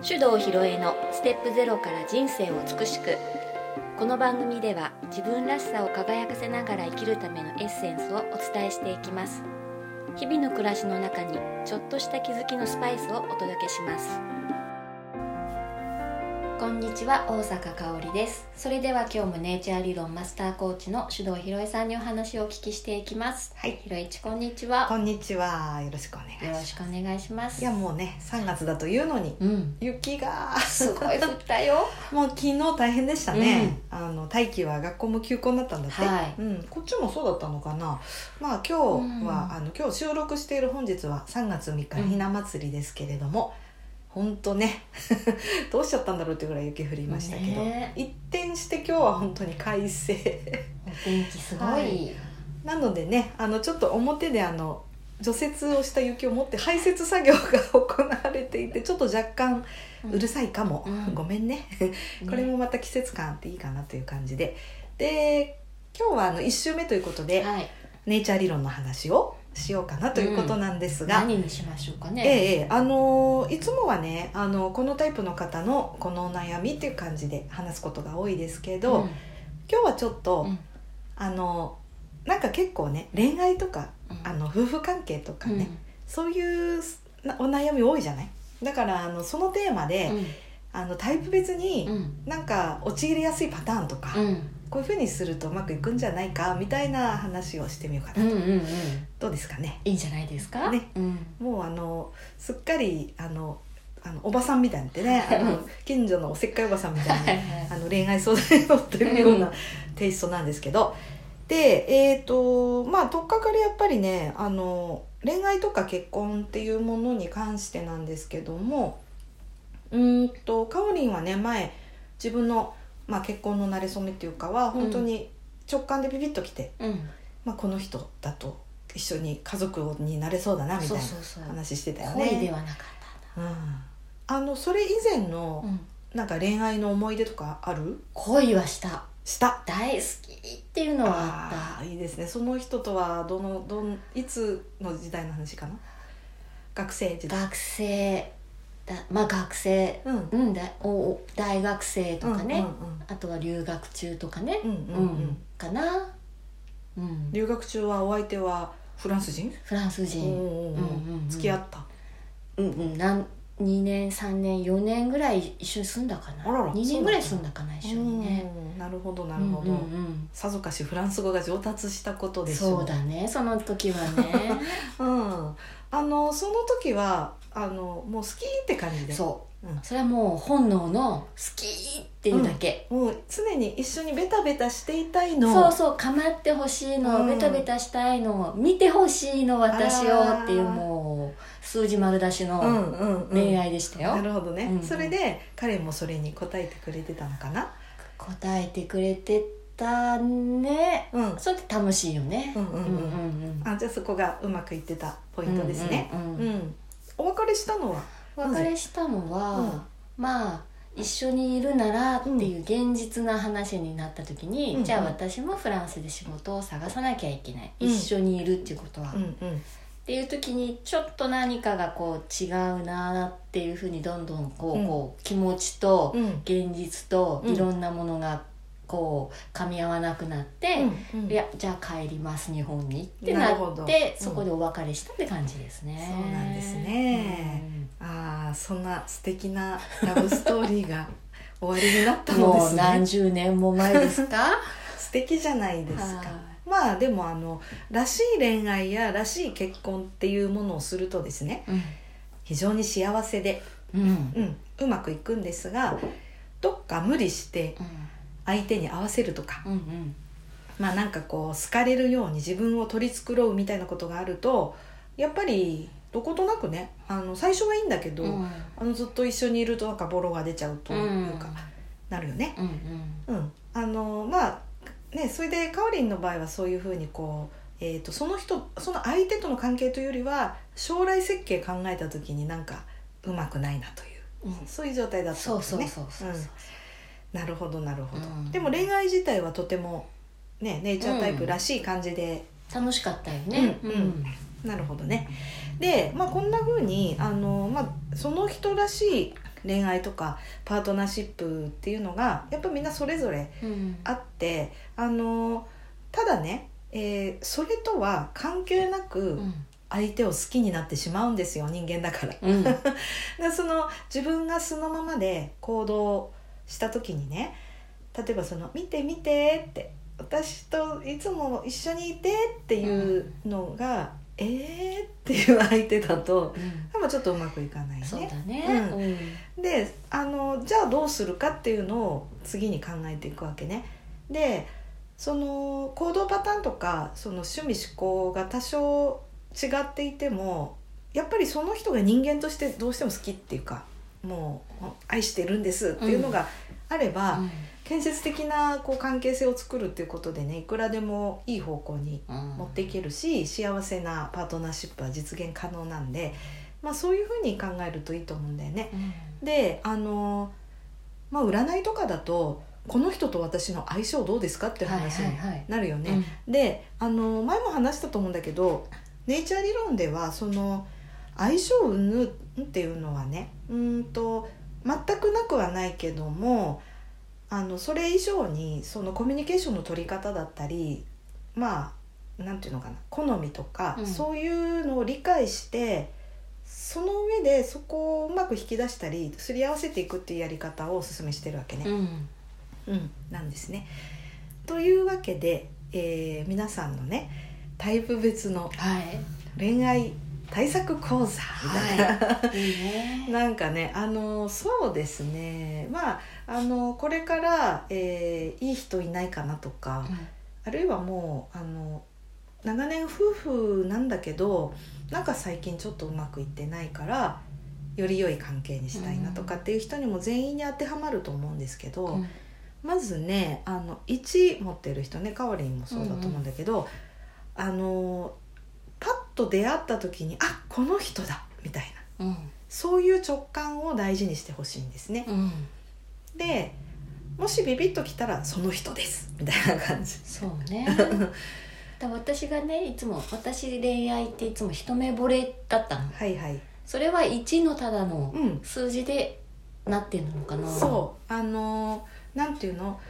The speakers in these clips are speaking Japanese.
手動ひろえのステップゼロから人生を美しく。この番組では自分らしさを輝かせながら生きるためのエッセンスをお伝えしていきます。日々の暮らしの中にちょっとした気づきのスパイスをお届けします。こんにちは大阪香織ですそれでは今日もネイチャー理論マスターコーチの手動ひろえさんにお話をお聞きしていきますはいひろえちこんにちはこんにちは。よろしくお願いしよろます。しくお願いしますいやもうね、3月だというのにうん雪がすごい降ったよ もう昨日大変でしたね。あの大気は学校も休校になったんだって。はいうん、こっちもそうだったのかな。まあ今日は、うんあの今日収録している本日は3月3日うんひな祭りですけれども。本当ね。どうしちゃったんだろうってぐらい雪降りましたけど、ね。一転して今日は本当に快晴。お天気すごい、はい。なのでねあのちょっと表であの除雪をした雪を持って排雪作業が行われていてちょっと若干うるさいかも、うん。ごめんね。これもまた季節感あっていいかなという感じで。で今日はあの1週目ということで、はい。ネイチャー理論の話をしようかなということなんですが、何にしましょうかね。ええええ。あのーいつもはねあのこのタイプの方のこのお悩みっていう感じで話すことが多いですけど、うん。今日はちょっと、うん。あのなんか結構ね恋愛とかうん。あの夫婦関係とかね、うん。そういうなお悩み多いじゃない？だからあのそのテーマで、あのタイプ別に、うん。なんか陥りやすいパターンとか、うんこういうふうにするとうまくいくんじゃないかみたいな話をしてみようかな、うんうんうん。どうですかね？いいんじゃないですか？ね。うん。もうあのすっかりあのあのおばさんみたいになってねあの近所のおせっかいおばさんみたいにあの恋愛相談に乗ってるようなテイストなんですけど。でえっ、とまあ取っかかりやっぱりねあの恋愛とか結婚っていうものに関してなんですけどもうーんとかおりんはね前自分の、まあ、結婚の馴れ初めっていうかは本当に直感でビビッときて、うん。まあ、この人だと一緒に家族になれそうだなみたいな話してたよね。恋ではなかっうん、あのそれ以前のなんか恋愛の思い出とかある？恋はした。した。大好きっていうのはあっあーいいですね。その人とはどのどんいつの時代の話かな？学生時代。た学生。だまあ学生うん。うんだおお大学生とかね、あとは留学中とかね。うんうんうん。うん。かな。うん。留学中はお相手はフランス人？フランス人。うんうんうん。付き合った？うんうん。なん2年3年4年ぐらい一緒に住んだかな。あらら2年ぐらい住んだかな一緒にね。うん。なるほどなるほど、うんうんさぞかしフランス語が上達したことうんでしょう。そうだねその時はねうんあのその時はあのもう好きって感じで。そう、うん。それはもう本能の好きっていうだけ、もう常に一緒にベタベタしていたいの。そうそう構ってほしいの、うん。ベタベタしたいの見てほしいの私をっていうもう数字丸出しうんのうんうん。恋愛でしたよ、なるほどね、うんうん。それで彼もそれに応えてくれてたのかな？答えてくれてたね。うん。それって楽しいよね。うんうんうんうん。あじゃあそこがうまくいってたポイントですね。うんうんうん。うんお別れしたのは？お別れしたのは、うん。まあ一緒にいるならっていう現実な話になった時に、うん。じゃあ私もフランスで仕事を探さなきゃいけない、うん。一緒にいるっていうことは、っうんうん。ていう時にちょっと何かがこう違うなっていうふうにどんどんこう,、うん。こう気持ちとうん。現実とうん。いろんなものがこう噛み合わなくなって、うんうん。いやじゃあ帰ります日本にってななるほど。ってうん。そこでお別れしたって感じですね。そうなんですね。ああそんな素敵なラブストーリーが終わりになったうんもうのですね。何十年も前ですか？素敵じゃないですか。はまあでもあのらしい恋愛やらしい結婚っていうものをするとですねうん。非常に幸せで、うん。うんうん、うまくいくんですがどっか無理して相手に合わせるとか。うんうん。まあなんかこう好かれるように自分を取り繕うみたいなことがあるとやっぱりどことなくねあの最初はいいんだけど、うん。あのずっと一緒にいるとなんかボロが出ちゃうというか、なるよね。うんうん。うん、あのまあねそれでかおりんの場合はそういうふうにこう、えー、とその人その相手との関係というよりは将来設計考えた時になんかうまくないなといううん。そういう状態だったんそうですね。そうそうそうそう。うんなるほどなるほど、うん。でも恋愛自体はとてもねネイチャータイプらしい感じで、楽しかったよね。うんうん。なるほどね。で、まあ、こんな風にあの、まあ、その人らしい恋愛とかパートナーシップっていうのがやっぱみんなそれぞれうん。あってあのただね、えーそれとは関係なうくん。相手を好きになってしまうんですよ人間だから。うん。でその自分が素のままで行動した時にね例えばその「見て見て」って「私といつも一緒にいて」っていうのが「えー」っていう相手だとうん。多分ちょっとうまくいかないそうね。だね。うであのじゃあどうするかっていうのを次に考えていくわけね。でその行動パターンとかその趣味思考が多少違っていてもやっぱりその人が人間としてどうしても好きっていうかもう愛してるんですっていうのがあれば、うん建設的なこう関係性を作るっていうことでねいくらでもいい方向にうん持っていけるし幸せなパートナーシップは実現可能なんで、まあ、そういうふうに考えるといいと思うんだよね。うんであの、まあ、占いとかだとこの人と私の相性どうですかっていう話になるよね。であの前も話したと思うんだけどネイチャー理論ではその相性云々っていうのはねうーんと全くなくはないけどもあのそれ以上にそのコミュニケーションの取り方だったりまあなんていうのかな好みとか、うんそういうのを理解してその上でそこをうまく引き出したりすり合わせていくっていうやり方をお勧めしてるわけね。うんうん、なんですね。というわけで、えー皆さんのねタイプ別のはい恋愛対策講座。みたいな、はい。いいね。なんかねあのそうですね。まああのこれから、えーいい人いないかなとか、あるいはもうあの長年夫婦なんだけどなんか最近ちょっとうまくいってないからより良い関係にしたいなとかっていう人にも全員に当てはまると思うんですけど。うん。まずねあの1持ってる人ねかおりんもそうだと思うんだけど、あのパッと出会った時にあこの人だみたいなうんそういう直感を大事にしてほしいんですね。うんでもしビビッときたらその人ですみたいな感じ。そうね だ私がねいつも私恋愛っていつも一目惚れだったのはいはい。それは1のただのうん。数字でなってるのかなそうあのなんていうの、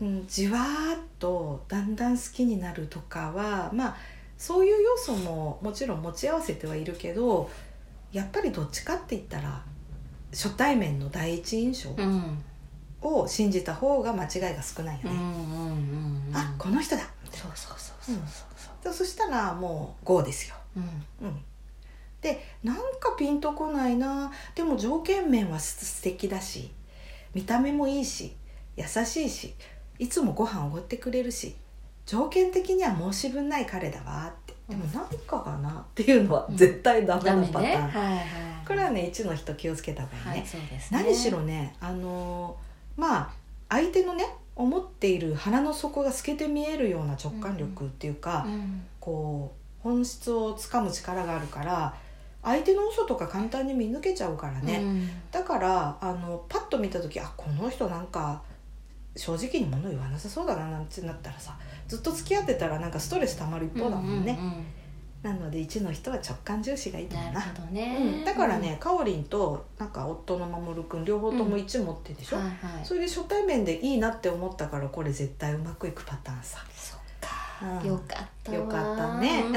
うん、じわーっとだんだん好きになるとかはまあそういう要素ももちろん持ち合わせてはいるけどやっぱりどっちかって言ったら初対面の第一印象うんを信じた方が間違いが少ないよね。うん。うんうんうんあこの人だ。そうそうそうそうそう。でそしたらもう GO ですよ。うん。うん、でなんかピンとこないな。でも条件面はす素敵だし見た目もいいし優しいしいつもご飯おごってくれるし条件的には申し分ない彼だわって。でもなんかかなっていうのは絶対ダメなパターン、ねはいはい。これはね1の人気をつけた方がいいね、はいね。何しろねあのーまあ相手のね思っている腹の底が透けて見えるような直感力っていうか、うん。こう本質をつかむ力があるから相手の嘘とか簡単に見抜けちゃうからね、うん。だからあのパッと見た時あこの人なんか正直に物言わなさそうだななんてなったらさずっと付き合ってたらなんかストレス溜まる一方だもんね、うんうんうん。なので1の人は直感重視がいいと思うな。なるほどね、うん、だからね、かおりんとなんか夫の守君両方とも1持ってるでしょ、はいはい。それで初対面でいいなって思ったからこれ絶対うまくいくパターンさ、そっか、うん。よかったわ。よかったね。うん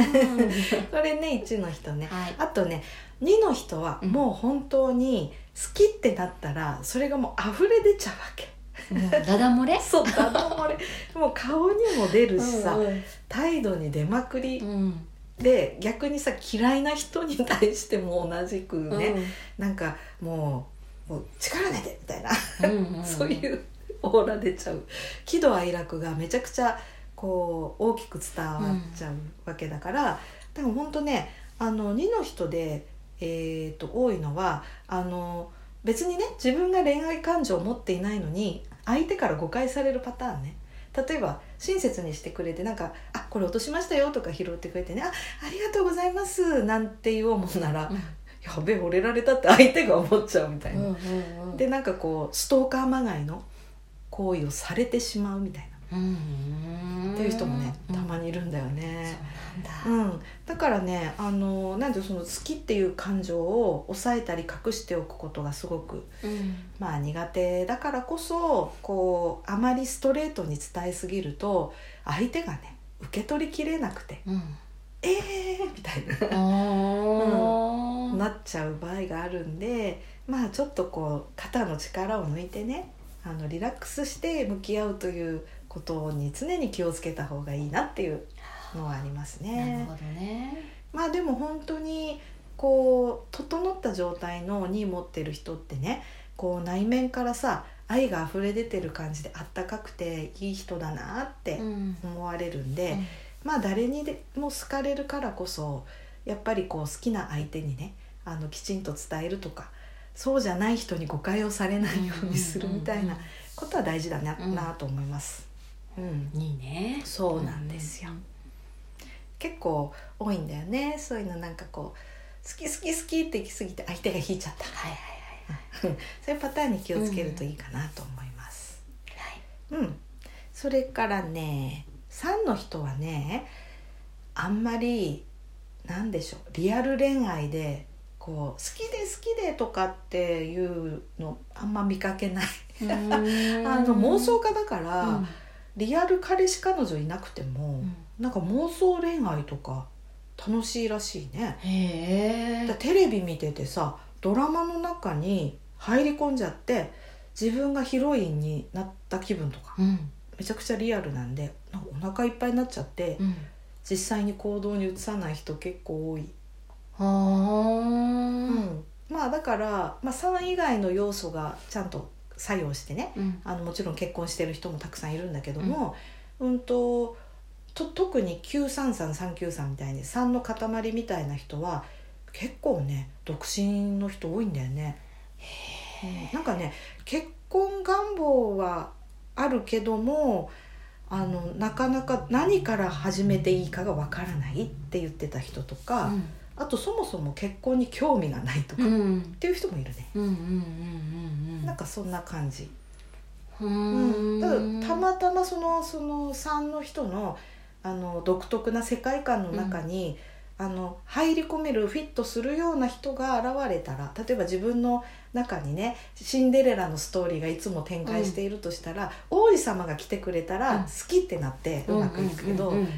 これね1の人ね。はい。あとね2の人はうん。もう本当に好きってなったらそれがもう溢れ出ちゃうわけもうダダ漏れ？そうだだ漏れ。もう顔にも出るしさ、うん態度に出まくり。うん。で逆にさ嫌いな人に対しても同じくね、うん。なんかもうもう力ねてみたいな、うんうん そういうオーラ出ちゃう。喜怒哀楽がめちゃくちゃこう大きく伝わっちゃうわけだから、でも本当ねあの2の人で、えー、と多いのはあの別にね自分が恋愛感情を持っていないのに相手から誤解されるパターンね。例えば親切にしてくれてなんか「あこれ落としましたよ」とか拾ってくれてね「あありがとうございます」なんて言おうもんなら「やべえ惚れられた」って相手が思っちゃうみたいな。うんうんうんでなんかこうストーカーまがいの行為をされてしまうみたいな。うんっていう人もねたまににいるんだよね。なんだ。うん、だからねあのなんてその好きっていう感情を抑えたり隠しておくことがすごくうん。まあ苦手だからこそこうあまりストレートに伝えすぎると相手がね受け取りきれなくてうん「えー!」みたいな。あー。なっちゃう場合があるんでまあちょっとこう肩の力を抜いてねあのリラックスして向き合うということに常に気をつけた方がいいなっていうのはありますなるね。ほどねまあでも本当にこう整った状態のに持ってる人ってねこう内面からさ愛が溢れ出てる感じであったかくていい人だなってうん思われるんで、まあ誰にでも好かれるからこそやっぱりこう好きな相手にねあのきちんと伝えるとかそうじゃない人に誤解をされないようにするみたいなことは大事だな,、うんなと思います。うん、いいね。そうなんですよ、結構多いんだよね。そういうのなんかこう好き好き好きって行き過ぎて相手が引いちゃった。はいはい そういうパターンに気をつけるといいかなと思います。はいはいうん、それからね3の人はねあんまりなんでしょう。リアル恋愛でこう好きで好きでとかっていうのあんま見かけない。あ あの妄想家だから、うんリアル彼氏彼女いなくても、うん。なんか妄想恋愛とか楽しいらしいね。へえ。だテレビ見ててさドラマの中に入り込んじゃって自分がヒロインになった気分とかうん。めちゃくちゃリアルなんでなんかお腹いっぱいになっちゃって、うん。実際に行動に移さない人結構多い、はうん。まあだから、まあ、3以外の要素がちゃんと作用してねあうん。あのもちろん結婚してる人もたくさんいるんだけども、うん、とと特に933393みたいに3の塊みたいな人は結構ね独身の人多いんだよね。うんなんかね結婚願望はあるけどもあのなかなか何から始めていいかがわからないって言ってた人とか、あとそもそも結婚に興味がないとか、っうん。ていう人もいるね。うんうんうんうんうん。なんかそんな感じ。ううん、んだからたまたまそのその3の人のあの独特な世界観の中に、あの入り込めるフィットするような人が現れたら例えば自分の中にねシンデレラのストーリーがいつも展開しているとしたら、王子様が来てくれたうん。ら好きってなってうまくいくけど、うんうんうん。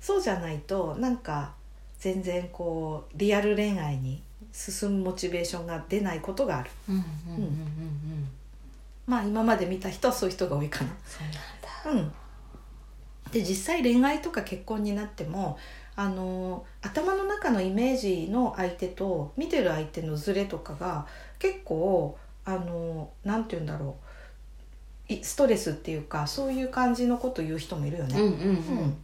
そうじゃないとなんか全然こうリアル恋愛に進むモチベーションが出ないことがある。うんうんうんうんうんまあ今まで見た人はそういう人が多いかな。そうなんだうん、で実際恋愛とか結婚になってもあの頭の中のイメージの相手と見てる相手のズレとかが結構あのなんて言うんだろういストレスっていうかそういう感じのこと言う人もいるよね。うんうんううんん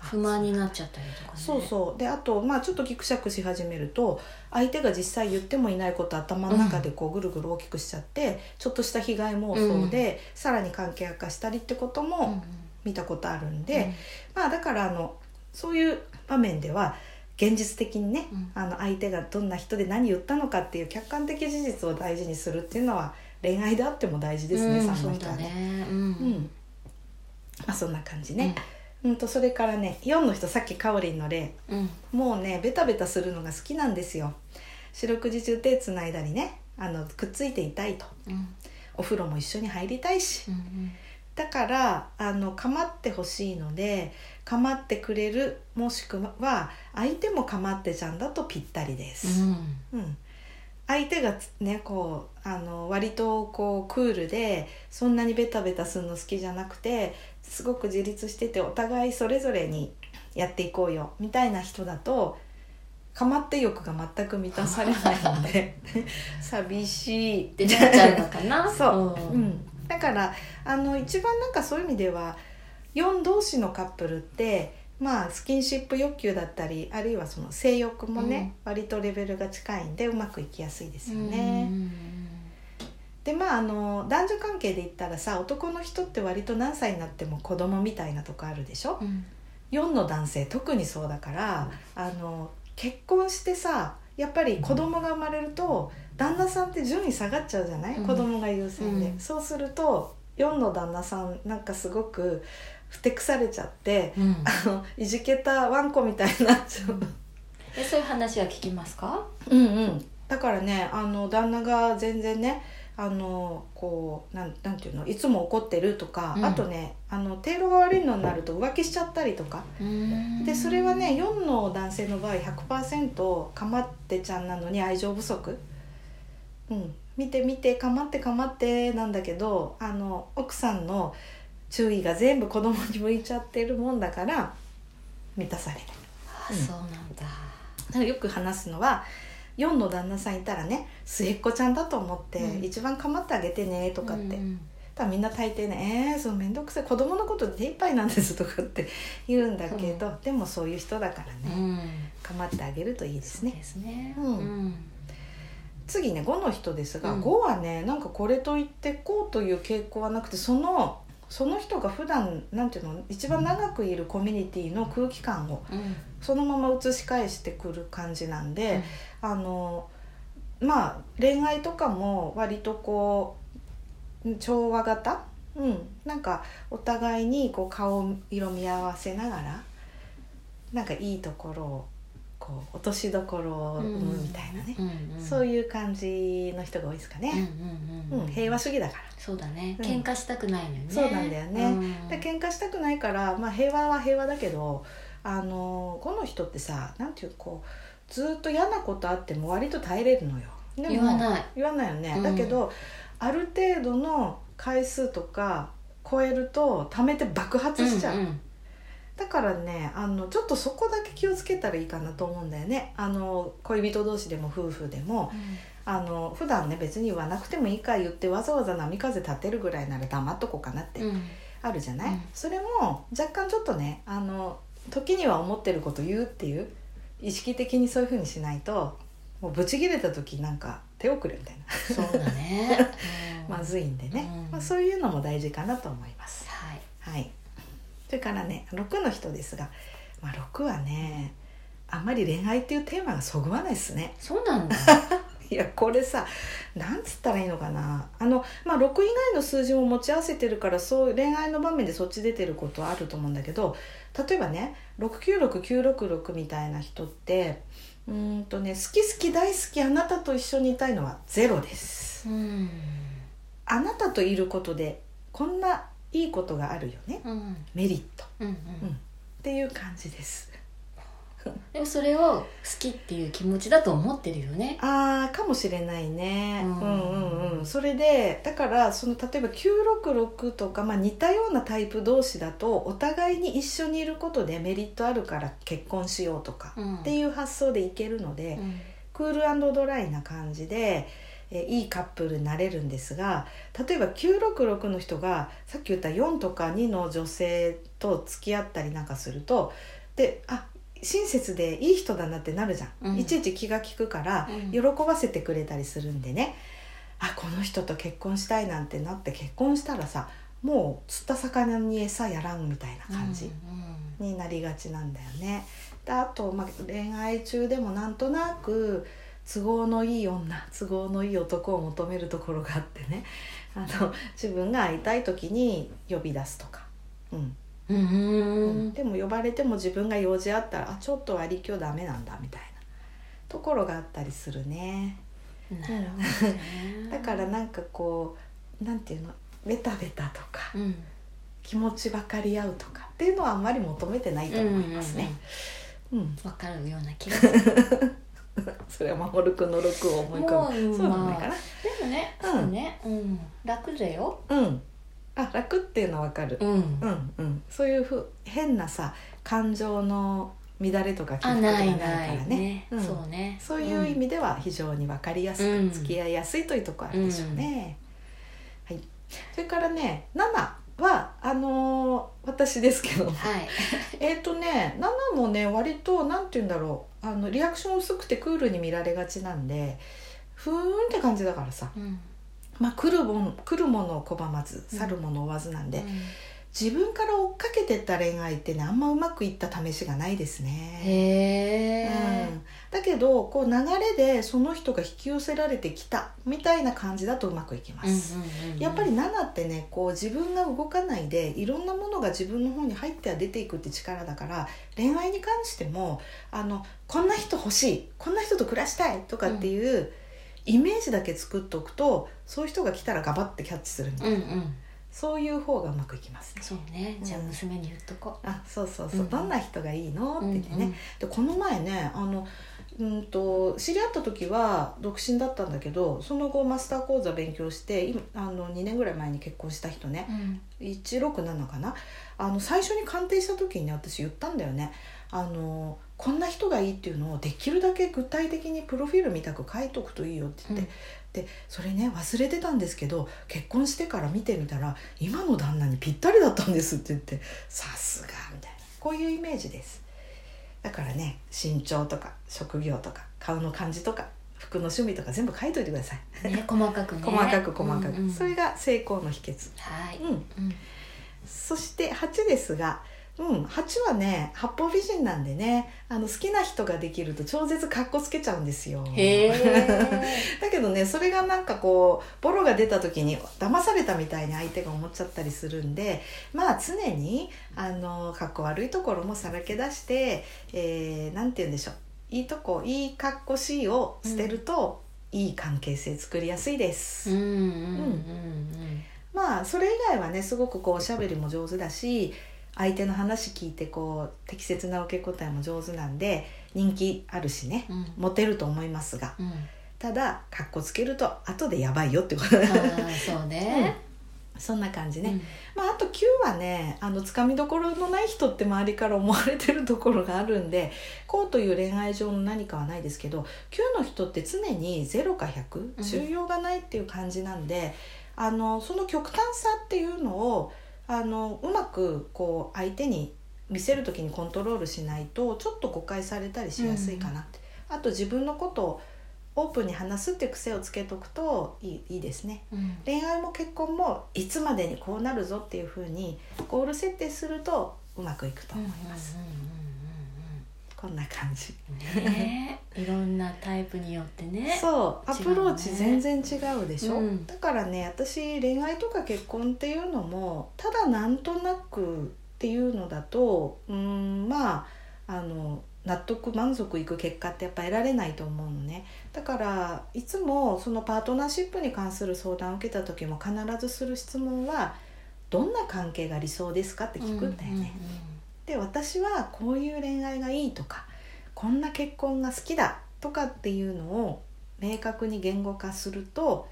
不満になっちゃったりとかね。そうそう。であとまあちょっとギクシャクし始めると相手が実際言ってもいないこと頭の中でこうぐるぐる大きくしちゃって、ちょっとした被害妄想で、さらに関係悪化したりってことうんも見たことあるんで、まあだからあのそういう場面では現実的にね、うん。あの相手がどんな人で何言ったのかっていう客観的事実を大事にするっていうのは恋愛であっても大事ですね、うんその人はね。ねううん。ん。まあそんな感じね。うん、とそれからね4の人さっきかおりんの例。うん。もうねベタベタするのが好きなんですよ。四六時中手つないだりねあのくっついていたいと。うん。お風呂も一緒に入りたいし。うんだからあの構ってほしいので構ってくれるもしくは相手も構ってちゃんだとぴったりです。うん。うん。相手がねこうあの割とこうクールでそんなにベタベタするの好きじゃなくてすごく自立しててお互いそれぞれにやっていこうよみたいな人だと構って欲が全く満たされないので 寂しいってなっちゃうのかな？そう、ううん。ん、だからあの一番なんかそういう意味では4同士のカップルってまあスキンシップ欲求だったりあるいはその性欲もね、割とレベルが近いんでうまくいきやすいですよね。うんでまああの男女関係で言ったらさ男の人って割と何歳になっても子供みたいなとこあるでしょ？うん。4の男性特にそうだからあの結婚してさやっぱり子供が生まれると旦那さんって順位下がっちゃうじゃない、うん。子供が優先で、うん。そうすると4の旦那さんなんかすごくふてくされちゃってうん。あのいじけたワンコみたいになっちゃう。えそういう話は聞きますか？うんうん、だからねあの旦那が全然ねあのこうなんなんていうのいつも怒ってるとか、うん。あとねあの程度が悪いのになると浮気しちゃったりとか。でそれはね4の男性の場合100%かまってちゃんなのに愛情不足、うん、見て見てかまってかまってなんだけどあの奥さんの注意が全部子供に向いちゃってるもんだから満たされない。あそうなんだ。だからよく話すのは4の旦那さんいたらね末っ子ちゃんだと思って、うん。一番構ってあげてねとかって、うんただみんな大抵ね「えー、そう面倒くさい。子供のことで手一杯なんです」とかって 言うんだけど、でもそういう人だからねうん。構ってあげるといいですね。ですね。うん。うん。次ね5の人ですが、うん。5はねなんかこれといってこうという傾向はなくてそのその人が普段なんていうの一番長くいるコミュニティの空気感をうん。そのまま映し返してくる感じなんで、あのまあ恋愛とかも割とこう調和型？うん。なんかお互いにこう顔色見合わせながらなんかいいところをこう落としどころを生むみたいなね、うんうんそういう感じの人が多いですかうんね、うんうん。うん平和主義だから。そうだね。うん。喧嘩したくないのよね。そうなんだよね。うん。で喧嘩したくないから、まあ、平和は平和だけどあのこの人ってさなんていうこうずっと嫌なことあっても割と耐えれるのよ。言わない。言わないよね、うん。だけどある程度の回数とか超えると溜めて爆発しちゃう、んんだからねあのちょっとそこだけ気をつけたらいいかなと思うんだよね。あの恋人同士でも夫婦でもあの普段ね別に言わなくてもいいか言ってわざわざ波風立てるぐらいなら黙っとこうかなってうん。あるじゃない、うん。それも若干ちょっとねあの時には思ってること言うっていう意識的にそういうふうにしないともうブチ切れた時なんか手遅れみたいな。そうだね。まずいんでね、うん。まあ、そういうのも大事かなと思います。はい。はいそれからね6の人ですが、まあ、6はねあんまり恋愛っていうテーマがそぐわないですね。そうなんだ。いやこれさなんつったらいいのかな。あの、まあ、6以外の数字も持ち合わせてるからそう恋愛の場面でそっち出てることはあると思うんだけど例えばね696966みたいな人ってうーんとね好き好き大好きあなたと一緒にいたいのはゼロです。うん。あなたといることでこんないいことがあるよね。うん。メリット。うんうん。っていう感じです。でもそれを好きっていう気持ちだと思ってるよね。あーかもしれないね、ううんん、うんうん。それでだからその例えば966とか、まあ、似たようなタイプ同士だとお互いに一緒にいることでメリットあるから結婚しようとか、うん。っていう発想でいけるので、うん。クールドライな感じで、えーいいカップルになれるんですが例えば966の人がさっき言った4とか2の女性と付き合ったりなんかするとであ親切でいい人だなってなるじゃん、うんいちいち気が利くからうん喜ばせてくれたりするんでね、あこの人と結婚したいなんてなって結婚したらさもう釣った魚に餌やらんみたいな感じ。うんになりがちなんだよね。であと、まあ、恋愛中でもなんとなく都合のいい女都合のいい男を求めるところがあってね。あの自分が会いたい時に呼び出すとか、うん。うん。うん。でも呼ばれても自分が用事あったらあちょっと割り今日ダメなんだみたいな。ところがあったりするね。なるほどね。だからなんかこうなんていうの？ベタベタとかうん。気持ち分かり合うとか。っていうのはあんまり求めてないと思いますね。うん。うん。わかるような気がする それは守くんの6を思い浮かぶもうそうなんないかなでもねうん。そうね。うん。楽だよ。うん。あ楽っていうのはわかる。うん。うんうん。そういうふう変なさ感情の乱れとか起伏とかあないからね。ねうん。そうね。そういう意味では非常に分かりやすうん。く付き合いやすいというところあるでしょうね、はい。それからね7はあのー私ですけどはい。えっとね7もね割となんて言うんだろうあのリアクション薄くてクールに見られがちなんでふーんって感じだからさ。うん。まあ、来るもん来るものを拒まずうん去るものを追わずなんで、うん。自分から追っかけてった恋愛ってねあんまうまくいった試しがないですね。へえうん、だけけどこう流れでその人が引き寄せられてきたみたいな感じだとうまくいきます、やっぱり7ってねこう自分が動かないでいろんなものが自分の方に入っては出ていくって力だから恋愛に関してもあのこんな人欲しいこんな人と暮らしたいとかっていう、イメージだけ作っておくとそういう人が来たらガバッてキャッチするみたいな、うんうん。そういう方がうまくいきます。ね。そうね。じゃあうん娘に言っとこあそうそうそう、うんどんな人がいいの？ってう言ってね、でこの前ねあのうんと知り合った時は独身だったんだけどその後マスター講座勉強して今あの2年ぐらい前に結婚した人ね。うん。167かな。あの最初に鑑定した時にね私言ったんだよね。あのこんな人がいいっていうのをできるだけ具体的にプロフィールみたく書いとくといいよって言って、でそれね忘れてたんですけど結婚してから見てみたら今の旦那にぴったりだったんですって言ってさすがみたいな。こういうイメージですだからね身長とか職業とか顔の感じとか服の趣味とか全部書いといてください、ね細かくね。細かく細かく、うんうんそれが成功の秘訣。はい。うん。うん。そして8ですが、うん、8はね八方美人なんでねあの好きな人ができると超絶かっこつけちゃうんですよ。だけどねそれがなんかこうボロが出た時に騙されたみたいに相手が思っちゃったりするんでまあ常にあのかっこ悪いところもさらけ出して、えーなんて言うんでしょう。いいとこいいかっこしいを捨てると、いい関係性作りやすいです。うんうんうん。うん。まあそれ以外はねすごくこうおしゃべりも上手だし相手の話聞いてこう適切な受け答えも上手なんで人気あるしねうん。モテると思いますがうん。ただかっこつけると後でやばいよってこと。そうね。そんな感じね、うん。まああと9はねあのつかみどころのない人って周りから思われてるところがあるんでこうという恋愛上の何かはないですけど9の人って常に0か100中庸がないっていう感じなんで、あのその極端さっていうのをあのうまくこう相手に見せる時にコントロールしないとちょっと誤解されたりしやすいかなって、あと自分のことをオープンに話すっていう癖をつけとくといいいいですね。うん。恋愛も結婚もいつまでにこうなるぞっていうふうにゴール設定するとうまくいくとうん思います、うんうんこんな感じ。うんうんね。いろんなタイプによってね。そう。アプローチ全然違うでしょ、うん。だからね私恋愛とか結婚っていうのもただなんとなくっていうのだとうーんまああの納得満足いく結果ってやっぱ得られないと思うのね。だからいつもそのパートナーシップに関する相談を受けた時も必ずする質問は「どんな関係が理想ですか?」って聞くんだよね。で私はこういう恋愛がいいとかこんな結婚が好きだとかっていうのを明確に言語化すると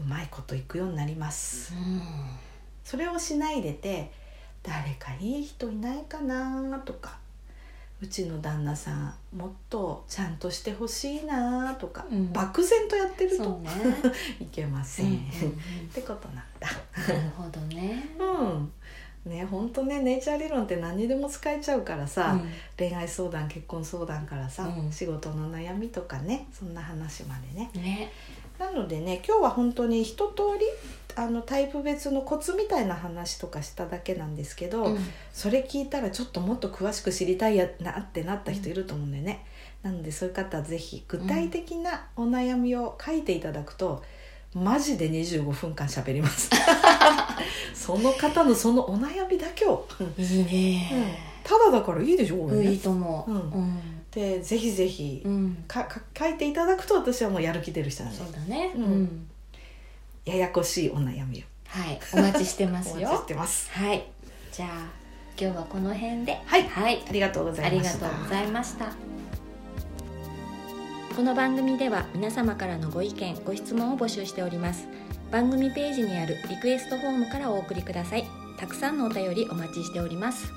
うまいこといくようになります。うん。うんそれをしないでて誰かいい人いないかなとかうちの旦那さんもっとちゃんとしてほしいなとか、うん。漠然とやってるとね。いけません、うんうんってことなんだ。うんなるほどね。うんね本当ねネイチャー理論って何にでも使えちゃうからさ、うん。恋愛相談結婚相談からさ、うん。仕事の悩みとかねそんな話までね。ね。なのでね今日は本当に一通りあのタイプ別のコツみたいな話とかしただけなんですけど、うん。それ聞いたらちょっともっと詳しく知りたいやなってなった人いると思うんだよね、なのでそういう方はぜひ具体的なお悩みを書いていただくと、マジで25分間喋ります。その方のそのお悩みだけを、うんいいね。ただだからいいでしょこれね。うんいいと思う。ううん。でぜひぜひうん。かか書いていただくと私はもうやる気出る人なんで。そうだね。うん。うん。ややこしいお悩みを。はい。お待ちしてます お待ちしよてます。はい。じゃあ今日はこの辺で。はい。はい。ありがとうござありいました。がとうございましたこの番組では皆様からのご意見ご質問を募集しております。番組ページにあるリクエストフォームからお送りください。たくさんのお便りお待ちしております。